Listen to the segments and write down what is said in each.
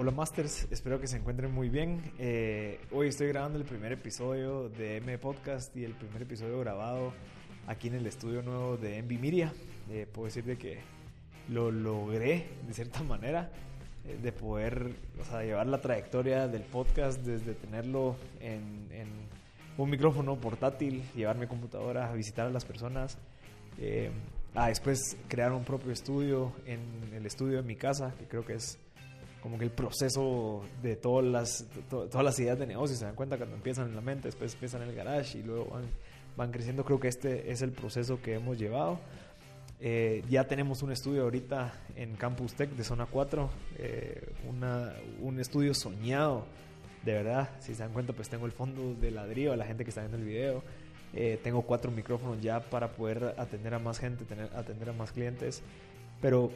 Hola Masters, espero que se encuentren muy bien. Eh, hoy estoy grabando el primer episodio de M Podcast y el primer episodio grabado aquí en el estudio nuevo de Envy Miria. Eh, puedo decir de que lo logré de cierta manera, eh, de poder llevar la trayectoria del podcast desde tenerlo en, un micrófono portátil, llevar mi computadora a visitar a las personas, después crear un propio estudio en el estudio de mi casa, que creo que es como que el proceso de todas las, todas las ideas de negocio, se dan cuenta cuando empiezan en la mente, después empiezan en el garage y luego van, van creciendo. Creo que este es el proceso que hemos llevado. Eh, ya tenemos un estudio ahorita en Campus Tech de Zona 4, eh, una, un estudio soñado, de verdad. Si se dan cuenta, pues tengo el fondo de ladrillo la gente que está viendo el video. Eh, tengo cuatro micrófonos ya para poder atender a más gente, tener, atender a más clientes. Pero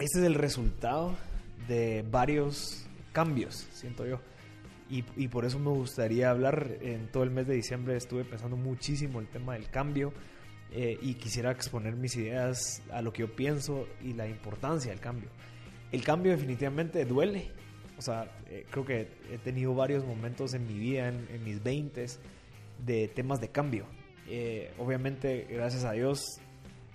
este es el resultado de varios cambios, siento yo. Y, por eso me gustaría hablar, en todo el mes de diciembre estuve pensando muchísimo el tema del cambio eh, y quisiera exponer mis ideas a lo que yo pienso y la importancia del cambio. El cambio definitivamente duele, o sea, eh, creo que he tenido varios momentos en mi vida, en, mis 20 de temas de cambio. Eh, obviamente, gracias a Dios,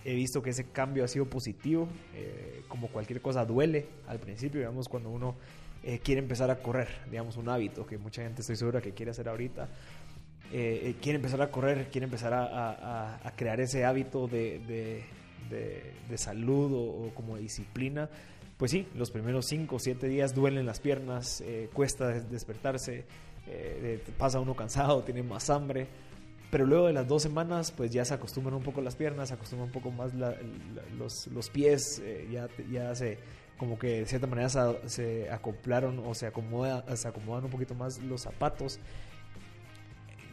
he visto que ese cambio ha sido positivo, eh, como cualquier cosa duele al principio, digamos, cuando uno eh, quiere empezar a correr, digamos, un hábito que mucha gente estoy segura que quiere hacer ahorita, eh, quiere empezar a correr, quiere empezar a, crear ese hábito de, de, salud o, como disciplina, pues sí, los primeros 5 o 7 días duelen las piernas, cuesta despertarse, pasa uno cansado, tiene más hambre, pero luego de las dos semanas, pues ya se acostumbran un poco las piernas, se acostumbran un poco más los, los, pies, eh, ya, ya se, como que de cierta manera se, acoplaron o se, acomoda, se acomodan un poquito más los zapatos,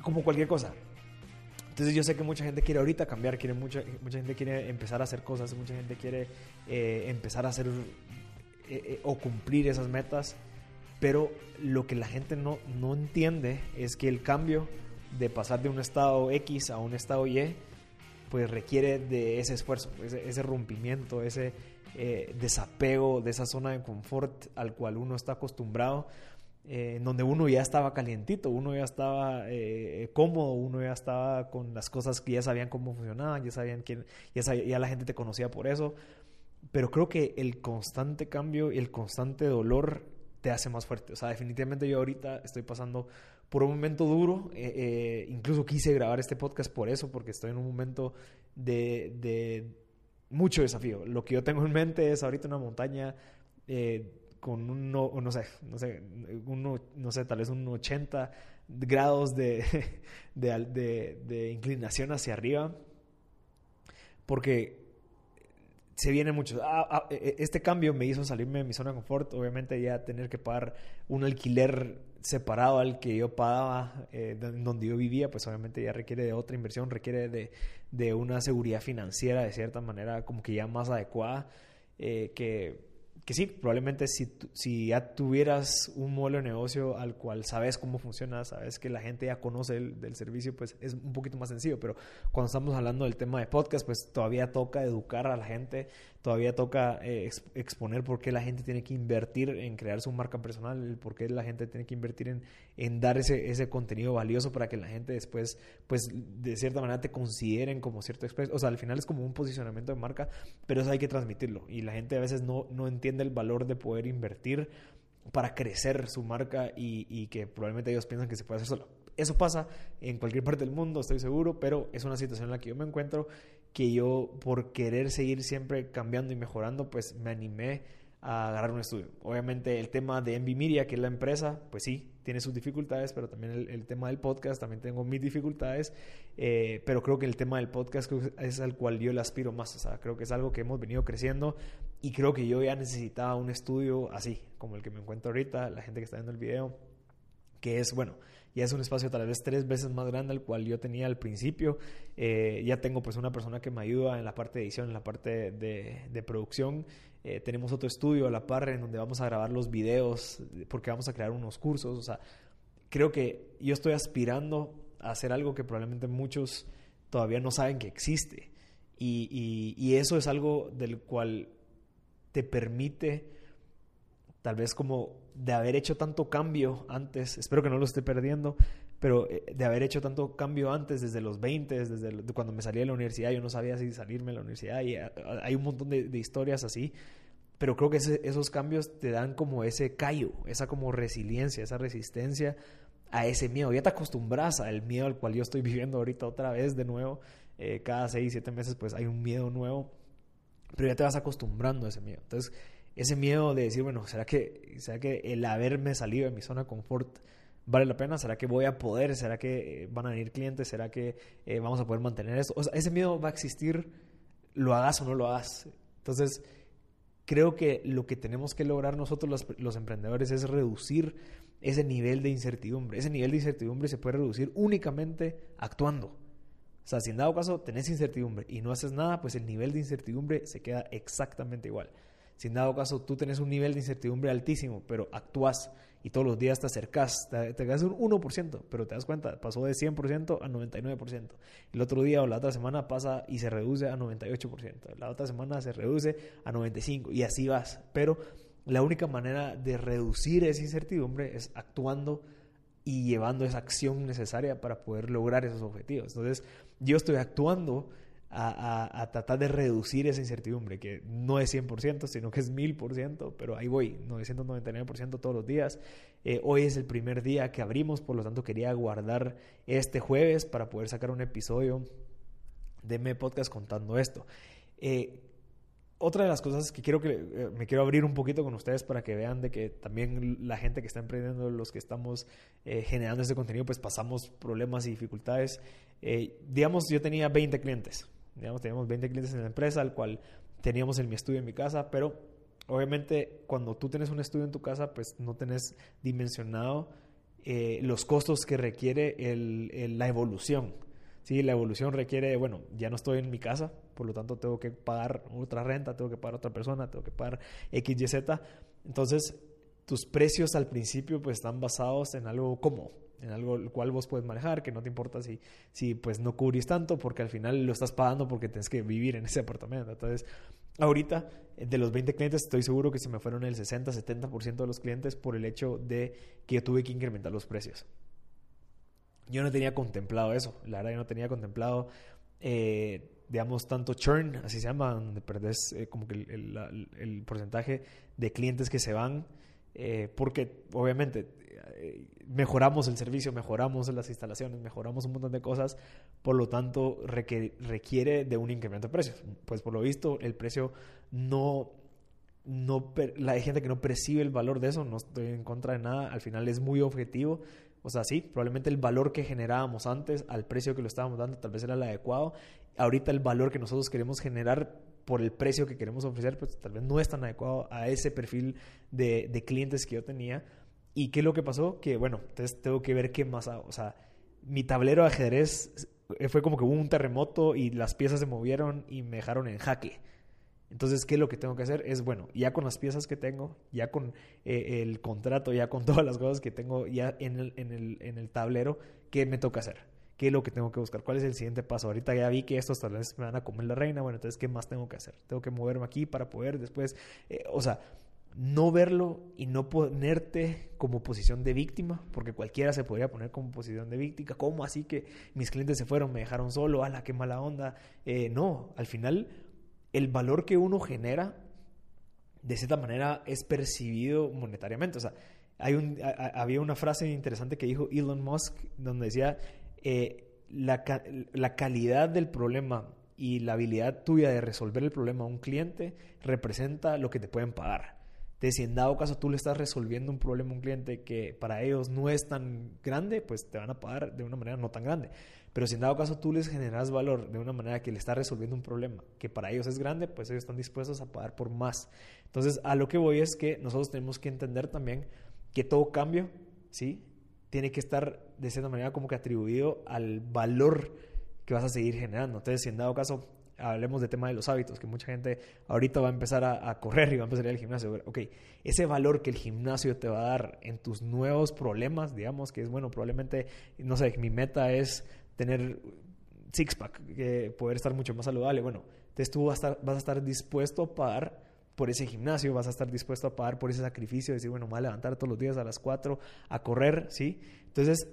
como cualquier cosa. Entonces yo sé que mucha gente quiere ahorita cambiar, quiere mucha, mucha gente quiere empezar a hacer cosas, mucha gente quiere eh, empezar a hacer eh, o cumplir esas metas, pero lo que la gente no, no entiende es que el cambio de pasar de un estado X a un estado Y, pues requiere de ese esfuerzo, ese, rompimiento, ese eh, desapego de esa zona de confort al cual uno está acostumbrado, eh, en donde uno ya estaba calientito, uno ya estaba eh, cómodo, uno ya estaba con las cosas que ya sabían cómo funcionaban, ya sabían quién, ya, ya la gente te conocía por eso. Pero creo que el constante cambio y el constante dolor te hace más fuerte. O sea, definitivamente yo ahorita estoy pasando por un momento duro. Eh, eh, incluso quise grabar este podcast por eso, porque estoy en un momento de, de, mucho desafío. Lo que yo tengo en mente es ahorita una montaña eh, con un, no, no sé, no sé, uno, no sé, tal vez un 80 grados de, de, de inclinación hacia arriba. Porque se viene mucho. Ah, ah, e, e, este cambio me hizo salirme de mi zona de confort. Obviamente ya tener que pagar un alquiler separado al que yo pagaba, eh, donde yo vivía, pues obviamente ya requiere de otra inversión, requiere de, de una seguridad financiera de cierta manera como que ya más adecuada, eh, que que sí, probablemente si, si ya tuvieras un modelo de negocio al cual sabes cómo funciona, sabes que la gente ya conoce el, del servicio, pues es un poquito más sencillo. Pero cuando estamos hablando del tema de podcast, pues todavía toca educar a la gente, todavía toca eh, exponer por qué la gente tiene que invertir en crear su marca personal, por qué la gente tiene que invertir en, en dar ese, contenido valioso para que la gente después, pues de cierta manera te consideren como cierto experto. O sea, al final es como un posicionamiento de marca, pero eso hay que transmitirlo. Y la gente a veces no, no entiende el valor de poder invertir para crecer su marca y, que probablemente ellos piensan que se puede hacer solo. Eso pasa en cualquier parte del mundo, estoy seguro, pero es una situación en la que yo me encuentro que yo por querer seguir siempre cambiando y mejorando, pues me animé a agarrar un estudio. Obviamente el tema de Envy Media, que es la empresa, pues sí, tiene sus dificultades, pero también el, tema del podcast, también tengo mis dificultades, eh, pero creo que el tema del podcast es al cual yo le aspiro más, o sea, creo que es algo que hemos venido creciendo y creo que yo ya necesitaba un estudio así, como el que me encuentro ahorita, la gente que está viendo el video, que es, bueno, ya es un espacio tal vez tres veces más grande al cual yo tenía al principio. Eh, ya tengo pues una persona que me ayuda en la parte de edición, en la parte de, producción. Eh, tenemos otro estudio a la par en donde vamos a grabar los videos porque vamos a crear unos cursos. O sea, creo que yo estoy aspirando a hacer algo que probablemente muchos todavía no saben que existe. y eso es algo del cual te permite tal vez como de haber hecho tanto cambio antes, espero que no lo esté perdiendo, pero eh, de haber hecho tanto cambio antes, desde los 20, desde cuando me salí de la universidad, yo no sabía si salirme de la universidad y eh, hay un montón de, historias así, pero creo que esos cambios te dan como ese callo, esa como resiliencia, esa resistencia a ese miedo. Ya te acostumbras al miedo al cual yo estoy viviendo ahorita otra vez de nuevo. Eh, cada seis, siete meses pues hay un miedo nuevo, pero ya te vas acostumbrando a ese miedo. Entonces, ese miedo de decir, bueno, ¿será que, ¿será que el haberme salido de mi zona de confort vale la pena? ¿Será que voy a poder? ¿Será que eh, van a venir clientes? ¿Será que eh, vamos a poder mantener esto? O sea, ese miedo va a existir, lo hagas o no lo hagas. Entonces, creo que lo que tenemos que lograr nosotros los, los emprendedores es reducir ese nivel de incertidumbre. Ese nivel de incertidumbre se puede reducir únicamente actuando. O sea, si en dado caso tenés incertidumbre y no haces nada, pues el nivel de incertidumbre se queda exactamente igual. Si en dado caso tú tenés un nivel de incertidumbre altísimo, pero actúas y todos los días te acercas, te, te un 1%, pero te das cuenta, pasó de 100% a 99%. El otro día o la otra semana pasa y se reduce a 98%. La otra semana se reduce a 95% y así vas. Pero la única manera de reducir esa incertidumbre es actuando y llevando esa acción necesaria para poder lograr esos objetivos. Entonces, yo estoy actuando a, tratar de reducir esa incertidumbre, que no es 100%, sino que es 1000%, pero ahí voy, 999% todos los días. Eh, hoy es el primer día que abrimos, por lo tanto quería guardar este jueves para poder sacar un episodio de mi podcast contando esto. Eh, otra de las cosas que quiero que eh, me quiero abrir un poquito con ustedes para que vean de que también la gente que está emprendiendo, los que estamos generando este contenido, pues pasamos problemas y dificultades. digamos, yo tenía 20 clientes, Digamos, teníamos 20 clientes en la empresa, al cual teníamos en mi estudio en mi casa, pero obviamente cuando tú tienes un estudio en tu casa, pues no tenés dimensionado eh, los costos que requiere la evolución. Sí, la evolución requiere, bueno, ya no estoy en mi casa, por lo tanto tengo que pagar otra renta, tengo que pagar otra persona, tengo que pagar X, Y, Z. Entonces, tus precios al principio pues están basados en algo como en algo el cual vos puedes manejar, que no te importa si, si pues no cubrís tanto, porque al final lo estás pagando porque tienes que vivir en ese apartamento. Entonces, ahorita, de los 20 clientes, estoy seguro que se me fueron el 60, 70% de los clientes por el hecho de que yo tuve que incrementar los precios. Yo no tenía contemplado eso, la verdad yo no tenía contemplado, eh, digamos, tanto churn, así se llama, donde perdés eh, como que el, el, porcentaje de clientes que se van, eh, porque obviamente mejoramos el servicio, mejoramos las instalaciones, mejoramos un montón de cosas, por lo tanto requiere de un incremento de precios. Pues por lo visto el precio no, no, la hay gente que no percibe el valor de eso, no estoy en contra de nada, al final es muy objetivo. O sea, sí, probablemente el valor que generábamos antes al precio que lo estábamos dando tal vez era el adecuado. Ahorita el valor que nosotros queremos generar por el precio que queremos ofrecer, pues tal vez no es tan adecuado a ese perfil de, de clientes que yo tenía. ¿Y qué es lo que pasó? Que bueno, entonces tengo que ver qué más hago. O sea, mi tablero de ajedrez eh, fue como que hubo un terremoto y las piezas se movieron y me dejaron en jaque. Entonces, ¿qué es lo que tengo que hacer? Es, bueno, ya con las piezas que tengo, ya con eh, el contrato, ya con todas las cosas que tengo ya en el, en, el, en el tablero, ¿qué me toca hacer? ¿Qué es lo que tengo que buscar? ¿Cuál es el siguiente paso? Ahorita ya vi que estos tal vez me van a comer la reina. Bueno, entonces, ¿qué más tengo que hacer? Tengo que moverme aquí para poder después... Eh, o sea, no verlo y no ponerte como posición de víctima, porque cualquiera se podría poner como posición de víctima. ¿Cómo así que mis clientes se fueron, me dejaron solo? ¡Hala, qué mala onda! Eh, no, al final el valor que uno genera de cierta manera es percibido monetariamente. O sea, hay un, había una frase interesante que dijo Elon Musk donde decía eh, la, la calidad del problema y la habilidad tuya de resolver el problema a un cliente representa lo que te pueden pagar. Entonces, si en dado caso tú le estás resolviendo un problema a un cliente que para ellos no es tan grande, pues te van a pagar de una manera no tan grande. Pero si en dado caso tú les generas valor de una manera que le estás resolviendo un problema que para ellos es grande, pues ellos están dispuestos a pagar por más. Entonces, a lo que voy es que nosotros tenemos que entender también que todo cambio, ¿sí? Tiene que estar de cierta manera como que atribuido al valor que vas a seguir generando. Entonces, si en dado caso hablemos de tema de los hábitos, que mucha gente ahorita va a empezar a, correr y va a empezar a ir al gimnasio. Ok, ese valor que el gimnasio te va a dar en tus nuevos problemas, digamos que es bueno, probablemente, no sé, mi meta es tener six-pack, poder estar mucho más saludable. Bueno, entonces tú vas a estar, dispuesto a pagar por ese gimnasio, vas a estar dispuesto a pagar por ese sacrificio, de decir, bueno, me voy a levantar todos los días a las 4 a correr, ¿sí? Entonces,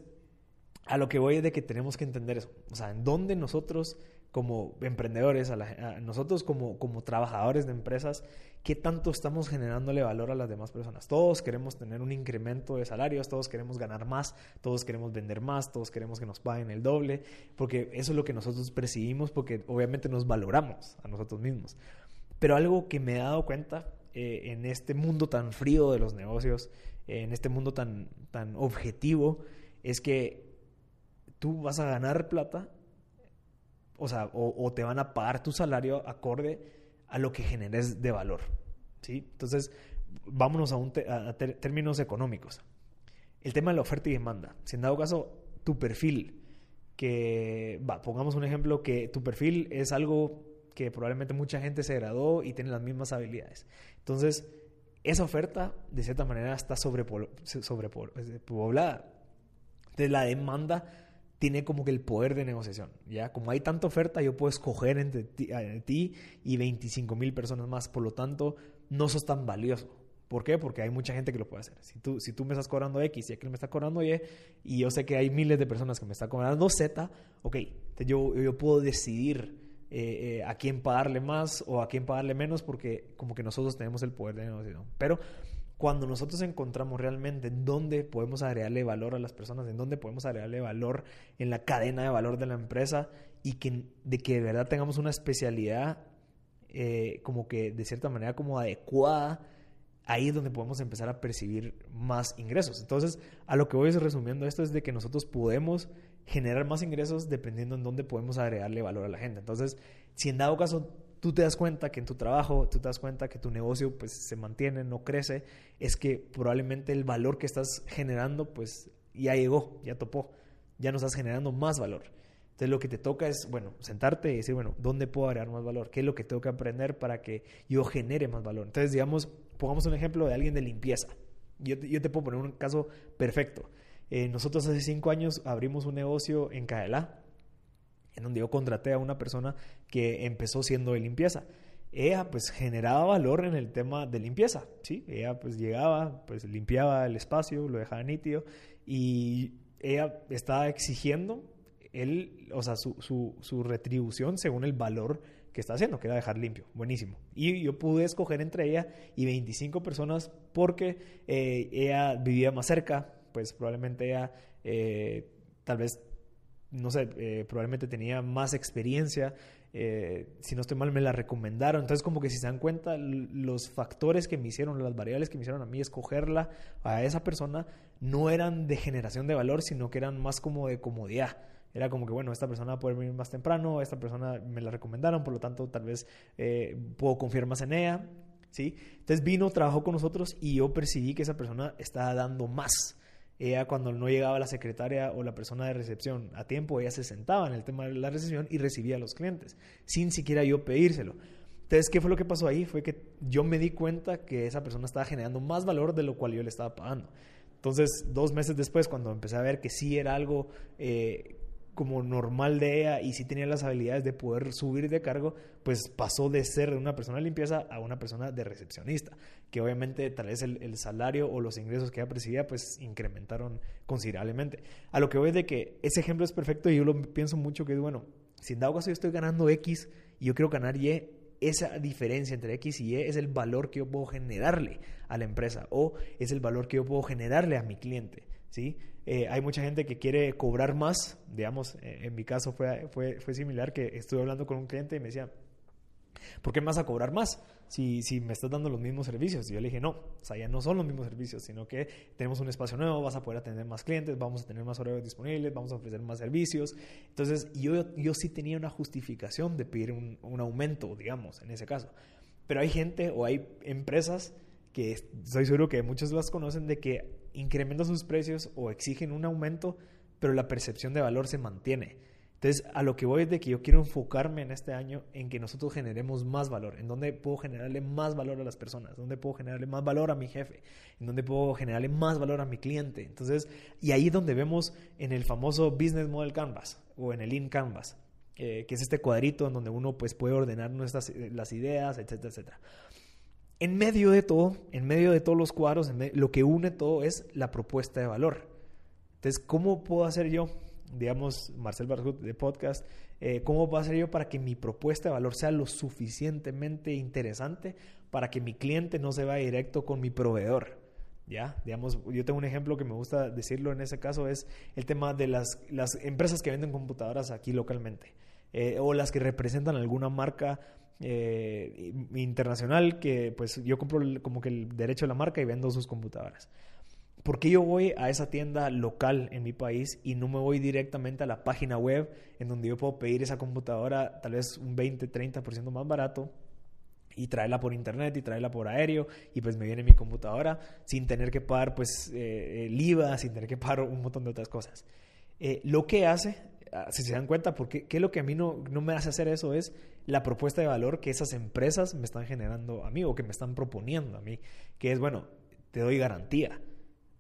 a lo que voy es de que tenemos que entender eso, o sea, en dónde nosotros como emprendedores, a, nosotros como, como trabajadores de empresas, ¿qué tanto estamos generándole valor a las demás personas? Todos queremos tener un incremento de salarios, todos queremos ganar más, todos queremos vender más, todos queremos que nos paguen el doble, porque eso es lo que nosotros percibimos, porque obviamente nos valoramos a nosotros mismos. Pero algo que me he dado cuenta eh, en este mundo tan frío de los negocios, en este mundo tan, tan objetivo, es que tú vas a ganar plata o sea, o, te van a pagar tu salario acorde a lo que generes de valor. ¿sí? Entonces, vámonos a, un términos económicos. El tema de la oferta y demanda. Si en dado caso, tu perfil, que, va, pongamos un ejemplo, que tu perfil es algo que probablemente mucha gente se graduó y tiene las mismas habilidades. Entonces, esa oferta, de cierta manera, está sobrepoblada. Entonces, la demanda tiene como que el poder de negociación, ¿ya? Como hay tanta oferta, yo puedo escoger entre ti, y 25 mil personas más, por lo tanto, no sos tan valioso. ¿Por qué? Porque hay mucha gente que lo puede hacer. Si tú, si tú me estás cobrando X y aquel me está cobrando Y, y yo sé que hay miles de personas que me están cobrando Z, ok, yo, yo puedo decidir eh, eh, a quién pagarle más o a quién pagarle menos porque como que nosotros tenemos el poder de negociación. Pero cuando nosotros encontramos realmente en dónde podemos agregarle valor a las personas, en dónde podemos agregarle valor en la cadena de valor de la empresa y que, de que de verdad tengamos una especialidad eh, como que de cierta manera como adecuada, ahí es donde podemos empezar a percibir más ingresos. Entonces, a lo que voy resumiendo esto es de que nosotros podemos generar más ingresos dependiendo en dónde podemos agregarle valor a la gente. Entonces, si en dado caso tú te das cuenta que en tu trabajo, tú te das cuenta que tu negocio pues se mantiene, no crece, es que probablemente el valor que estás generando pues ya llegó, ya topó, ya no estás generando más valor. Entonces lo que te toca es, bueno, sentarte y decir, bueno, ¿dónde puedo agregar más valor? ¿Qué es lo que tengo que aprender para que yo genere más valor? Entonces, digamos, pongamos un ejemplo de alguien de limpieza. Yo, yo te puedo poner un caso perfecto. Eh, nosotros hace cinco años abrimos un negocio en Cadelá, en donde yo contraté a una persona que empezó siendo de limpieza. Ella pues generaba valor en el tema de limpieza, ¿sí? Ella pues llegaba, pues limpiaba el espacio, lo dejaba nítido y ella estaba exigiendo él, o sea, su, su, su, retribución según el valor que está haciendo, que era dejar limpio. Buenísimo. Y yo pude escoger entre ella y 25 personas porque eh, ella vivía más cerca, pues probablemente ella eh, tal vez no sé, eh, probablemente tenía más experiencia, eh, si no estoy mal me la recomendaron, entonces como que si se dan cuenta los factores que me hicieron, las variables que me hicieron a mí escogerla a esa persona no eran de generación de valor, sino que eran más como de comodidad. Era como que, bueno, esta persona va a poder venir más temprano, esta persona me la recomendaron, por lo tanto tal vez eh, puedo confiar más en ella, ¿sí? Entonces vino, trabajó con nosotros y yo percibí que esa persona estaba dando más ella cuando no llegaba la secretaria o la persona de recepción a tiempo, ella se sentaba en el tema de la recepción y recibía a los clientes, sin siquiera yo pedírselo. Entonces, ¿qué fue lo que pasó ahí? Fue que yo me di cuenta que esa persona estaba generando más valor de lo cual yo le estaba pagando. Entonces, dos meses después, cuando empecé a ver que sí era algo eh, como normal de ella y sí tenía las habilidades de poder subir de cargo, pues pasó de ser una persona de limpieza a una persona de recepcionista, que obviamente tal vez el, salario o los ingresos que ella percibía pues incrementaron considerablemente. A lo que voy de que ese ejemplo es perfecto y yo lo pienso mucho que es bueno, si en dado caso yo estoy ganando X y yo quiero ganar Y, esa diferencia entre X y Y es el valor que yo puedo generarle a la empresa o es el valor que yo puedo generarle a mi cliente. ¿sí? Eh, hay mucha gente que quiere cobrar más, digamos, eh, en mi caso fue, fue, fue similar, que estuve hablando con un cliente y me decía, ¿por qué me vas a cobrar más si, si me estás dando los mismos servicios? Y yo le dije, no, o sea, ya no son los mismos servicios, sino que tenemos un espacio nuevo, vas a poder atender más clientes, vamos a tener más horarios disponibles, vamos a ofrecer más servicios. Entonces, yo, yo sí tenía una justificación de pedir un, un aumento, digamos, en ese caso. Pero hay gente o hay empresas que estoy seguro que muchos las conocen de que incrementan sus precios o exigen un aumento, pero la percepción de valor se mantiene. Entonces, a lo que voy es de que yo quiero enfocarme en este año en que nosotros generemos más valor, en donde puedo generarle más valor a las personas, donde puedo generarle más valor a mi jefe, en donde puedo generarle más valor a mi cliente. Entonces, y ahí es donde vemos en el famoso Business Model Canvas o en el In Canvas, eh, que es este cuadrito en donde uno pues, puede ordenar nuestras, las ideas, etcétera, etcétera. En medio de todo, en medio de todos los cuadros, lo que une todo es la propuesta de valor. Entonces, ¿cómo puedo hacer yo, digamos, Marcel Barjut de podcast, eh, cómo puedo hacer yo para que mi propuesta de valor sea lo suficientemente interesante para que mi cliente no se vaya directo con mi proveedor? ¿Ya? Digamos, yo tengo un ejemplo que me gusta decirlo en ese caso, es el tema de las, las empresas que venden computadoras aquí localmente. Eh, o las que representan alguna marca eh, internacional que pues yo compro como que el derecho de la marca y vendo sus computadoras. ¿Por qué yo voy a esa tienda local en mi país y no me voy directamente a la página web en donde yo puedo pedir esa computadora tal vez un 20, 30% más barato y traerla por internet y traerla por aéreo y pues me viene mi computadora sin tener que pagar pues eh, el IVA, sin tener que pagar un montón de otras cosas? Eh, lo que hace Ah, si se dan cuenta, porque qué lo que a mí no, no me hace hacer eso es la propuesta de valor que esas empresas me están generando a mí o que me están proponiendo a mí, que es, bueno, te doy garantía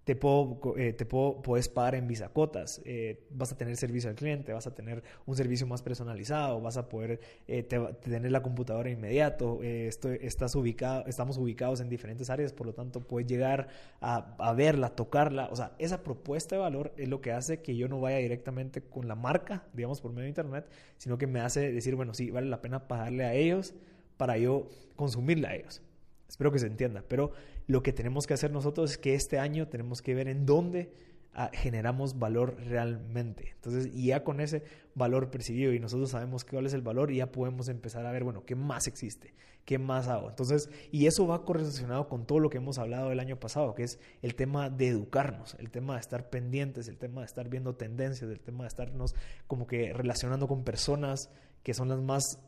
te puedo, eh, te puedo, puedes pagar en bisacotas, eh, vas a tener servicio al cliente, vas a tener un servicio más personalizado, vas a poder eh, tener la computadora inmediato, estoy, estás ubicado, estamos ubicados en diferentes áreas, por lo tanto puedes llegar a, a, verla, tocarla, o sea, esa propuesta de valor es lo que hace que yo no vaya directamente con la marca, digamos, por medio de internet, sino que me hace decir, bueno, sí, vale la pena pagarle a ellos para yo consumirla a ellos. Espero que se entienda, pero lo que tenemos que hacer nosotros es que este año tenemos que ver en dónde ah, generamos valor realmente. Entonces, y ya con ese valor percibido y nosotros sabemos cuál es el valor, ya podemos empezar a ver, bueno, ¿qué más existe? ¿Qué más hago? Entonces, y eso va correlacionado con todo lo que hemos hablado el año pasado, que es el tema de educarnos, el tema de estar pendientes, el tema de estar viendo tendencias, el tema de estarnos como que relacionando con personas que son las más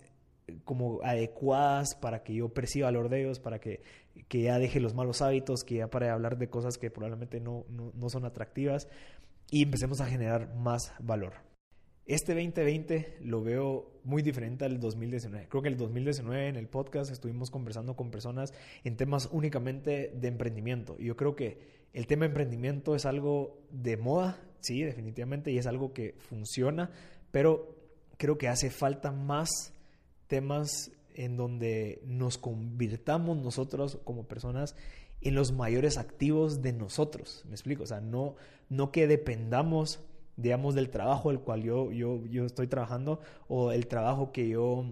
como adecuadas para que yo perciba valor de ellos, para que, que ya deje los malos hábitos, que ya pare de hablar de cosas que probablemente no, no, no son atractivas y empecemos a generar más valor. Este 2020 lo veo muy diferente al 2019. Creo que el 2019 en el podcast estuvimos conversando con personas en temas únicamente de emprendimiento. Y yo creo que el tema de emprendimiento es algo de moda, sí, definitivamente, y es algo que funciona, pero creo que hace falta más temas en donde nos convirtamos nosotros como personas en los mayores activos de nosotros. ¿Me explico? O sea, no, no que dependamos, digamos, del trabajo del cual yo, yo, yo estoy trabajando o el trabajo que yo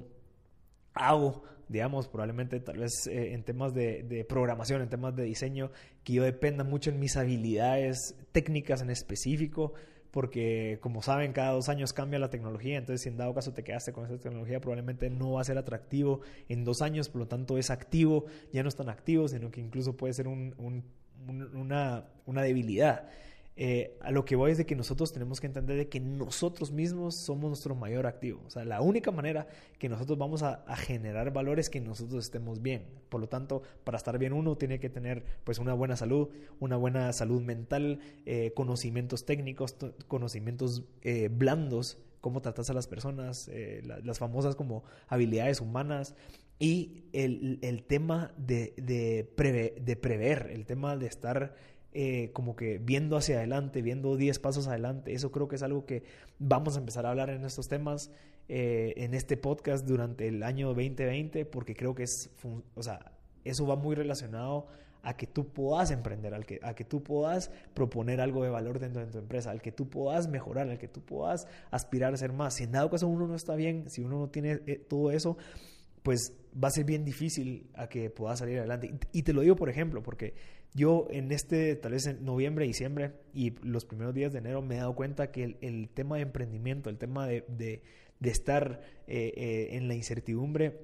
hago, digamos, probablemente tal vez eh, en temas de, de, programación, en temas de diseño, que yo dependa mucho en mis habilidades técnicas en específico, porque como saben, cada dos años cambia la tecnología, entonces si en dado caso te quedaste con esa tecnología, probablemente no va a ser atractivo en dos años, por lo tanto es activo, ya no es tan activo, sino que incluso puede ser un, una, una debilidad. Eh, a lo que voy es de que nosotros tenemos que entender de que nosotros mismos somos nuestro mayor activo. O sea, la única manera que nosotros vamos a, generar valor es que nosotros estemos bien. Por lo tanto, para estar bien uno tiene que tener pues una buena salud, una buena salud mental, eh, conocimientos técnicos, conocimientos eh, blandos, cómo tratas a las personas, las famosas como habilidades humanas, y el, el tema de, de, de, prever, el tema de estar eh, como que viendo hacia adelante, viendo 10 pasos adelante. Eso creo que es algo que vamos a empezar a hablar en estos temas eh, en este podcast durante el año 2020, porque creo que es, o sea, eso va muy relacionado a que tú puedas emprender, al que, a que tú puedas proponer algo de valor dentro de tu empresa, al que tú puedas mejorar, al que tú puedas aspirar a ser más. Si en dado caso uno no está bien, si uno no tiene eh, todo eso, pues va a ser bien difícil a que puedas salir adelante. Y te lo digo por ejemplo, porque yo en este, tal vez en noviembre, diciembre y los primeros días de enero me he dado cuenta que el, tema de emprendimiento, el tema de, de, estar eh, eh, en la incertidumbre,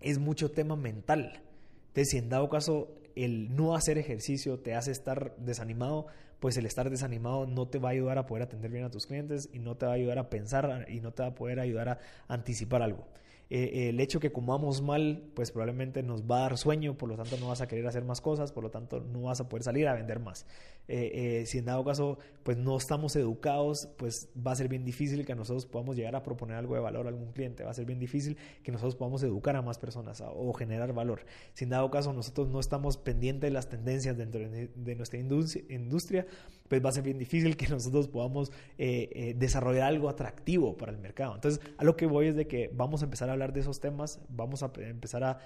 es mucho tema mental. Entonces, si en dado caso el no hacer ejercicio te hace estar desanimado, pues el estar desanimado no te va a ayudar a poder atender bien a tus clientes y no te va a ayudar a pensar y no te va a poder ayudar a anticipar algo. Eh, el hecho que comamos mal, pues probablemente nos va a dar sueño, por lo tanto no vas a querer hacer más cosas, por lo tanto no vas a poder salir a vender más. Eh, eh, si en dado caso, pues no estamos educados, pues va a ser bien difícil que nosotros podamos llegar a proponer algo de valor a algún cliente, va a ser bien difícil que nosotros podamos educar a más personas o generar valor. Si en dado caso nosotros no estamos pendientes de las tendencias dentro de, nuestra industria, pues va a ser bien difícil que nosotros podamos desarrollar algo atractivo para el mercado. Entonces, a lo que voy es de que vamos a empezar a hablar de esos temas, vamos a empezar a,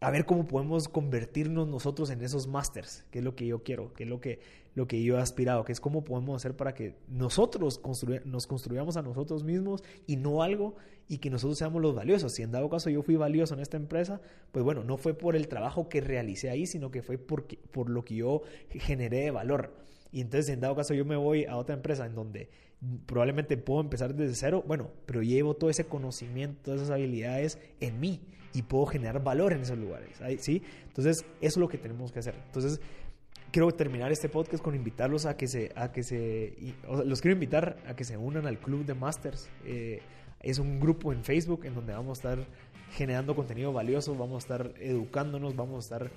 a ver cómo podemos convertirnos nosotros en esos masters, que es lo que yo quiero, que es lo que, lo que yo he aspirado, que es cómo podemos hacer para que nosotros nos construyamos a nosotros mismos y no algo y que nosotros seamos los valiosos. Si en dado caso yo fui valioso en esta empresa, pues bueno, no fue por el trabajo que realicé ahí, sino que fue porque, por lo que yo generé de valor. Y entonces, en dado caso, yo me voy a otra empresa en donde probablemente puedo empezar desde cero, bueno, pero llevo todo ese conocimiento, todas esas habilidades en mí y puedo generar valor en esos lugares, ¿sí? Entonces, eso es lo que tenemos que hacer. Entonces, quiero terminar este podcast con invitarlos a que se, a que se, los quiero invitar a que se unan al club de masters. Eh, es un grupo en Facebook en donde vamos a estar generando contenido valioso, vamos a estar educándonos, vamos a estar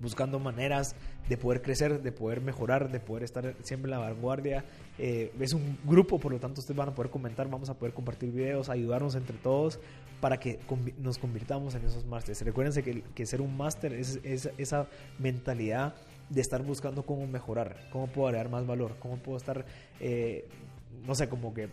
buscando maneras de poder crecer, de poder mejorar, de poder estar siempre en la vanguardia. Eh, es un grupo, por lo tanto ustedes van a poder comentar, vamos a poder compartir videos, ayudarnos entre todos para que nos convirtamos en esos másteres. Recuérdense que, que, ser un máster es, esa mentalidad de estar buscando cómo mejorar, cómo puedo agregar más valor, cómo puedo estar, eh, no sé, como que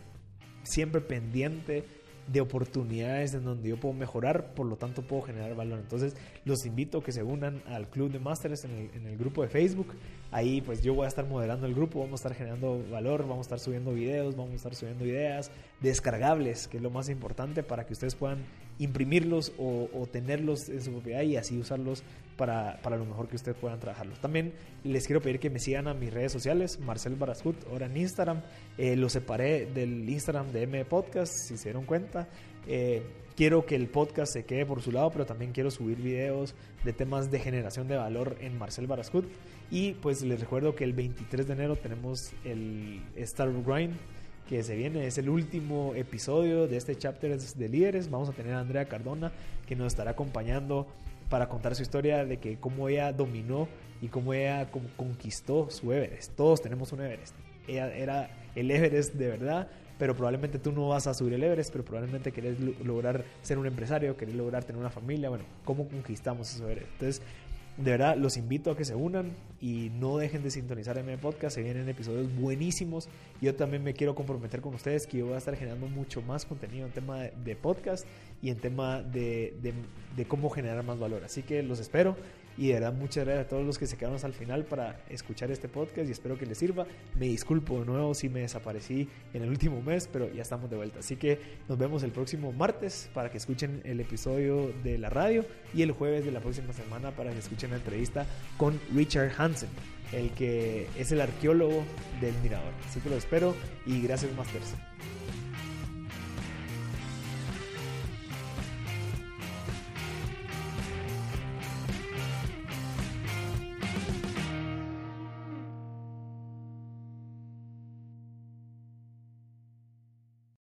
siempre pendiente de oportunidades en donde yo puedo mejorar, por lo tanto puedo generar valor. Entonces los invito a que se unan al Club de Masters en el, grupo de Facebook. Ahí pues yo voy a estar moderando el grupo, vamos a estar generando valor, vamos a estar subiendo videos, vamos a estar subiendo ideas descargables, que es lo más importante para que ustedes puedan imprimirlos o, tenerlos en su propiedad y así usarlos para, para, lo mejor que ustedes puedan trabajarlos. También les quiero pedir que me sigan a mis redes sociales, Marcel Barascut, ahora en Instagram. Eh, lo separé del Instagram de M Podcast, si se dieron cuenta. Eh, quiero que el podcast se quede por su lado, pero también quiero subir videos de temas de generación de valor en Marcel Barascut. Y pues les recuerdo que el 23 de enero tenemos el Star Grind que se viene. Es el último episodio de este chapter de líderes. Vamos a tener a Andrea Cardona que nos estará acompañando para contar su historia de que cómo ella dominó y cómo ella conquistó su Everest. Todos tenemos un Everest. Ella era el Everest de verdad, pero probablemente tú no vas a subir el Everest, pero probablemente querés lograr ser un empresario, querés lograr tener una familia. Bueno, ¿cómo conquistamos eso? Entonces, de verdad, los invito a que se unan y no dejen de sintonizar en mi podcast. Se vienen episodios buenísimos. Yo también me quiero comprometer con ustedes que yo voy a estar generando mucho más contenido en tema de, podcast y en tema de, de cómo generar más valor. Así que los espero y de verdad, muchas gracias a todos los que se quedaron hasta el final para escuchar este podcast y espero que les sirva. Me disculpo de nuevo si me desaparecí en el último mes, pero ya estamos de vuelta. Así que nos vemos el próximo martes para que escuchen el episodio de la radio y el jueves de la próxima semana para que escuchen la entrevista con Richard Hansen, el que es el arqueólogo del Mirador. Así que lo espero y gracias, Masters.